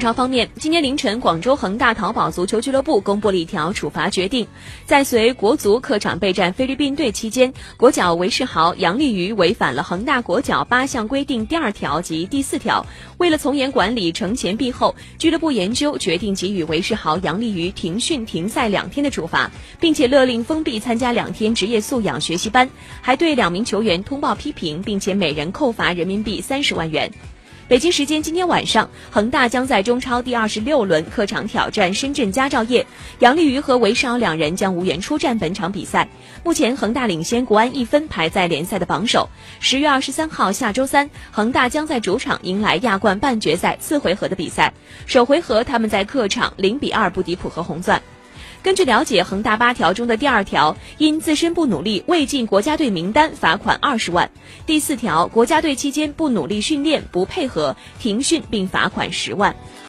超方面，今天凌晨，广州恒大淘宝足球俱乐部公布了一条处罚决定，在随国足客场备战菲律宾队期间，国脚韦世豪、杨立瑜违反了恒大国脚八项规定第二条及第四条。为了从严管理、惩前毖后，俱乐部研究决定给予韦世豪、杨立瑜停训停赛两天的处罚，并且勒令封闭参加两天职业素养学习班，还对两名球员通报批评，并且每人扣罚人民币三十万元。北京时间今天晚上，恒大将在中超第二十六轮客场挑战深圳佳兆业，杨立瑜和韦世豪两人将无缘出战本场比赛。目前恒大领先国安一分，排在联赛的榜首。十月二十三号，下周三，恒大将在主场迎来亚冠半决赛次回合的比赛。首回合他们在客场零比二不敌浦和红钻。根据了解，恒大八条中的第二条，因自身不努力未进国家队名单，罚款二十万；第四条，国家队期间不努力训练、不配合，停训并罚款十万。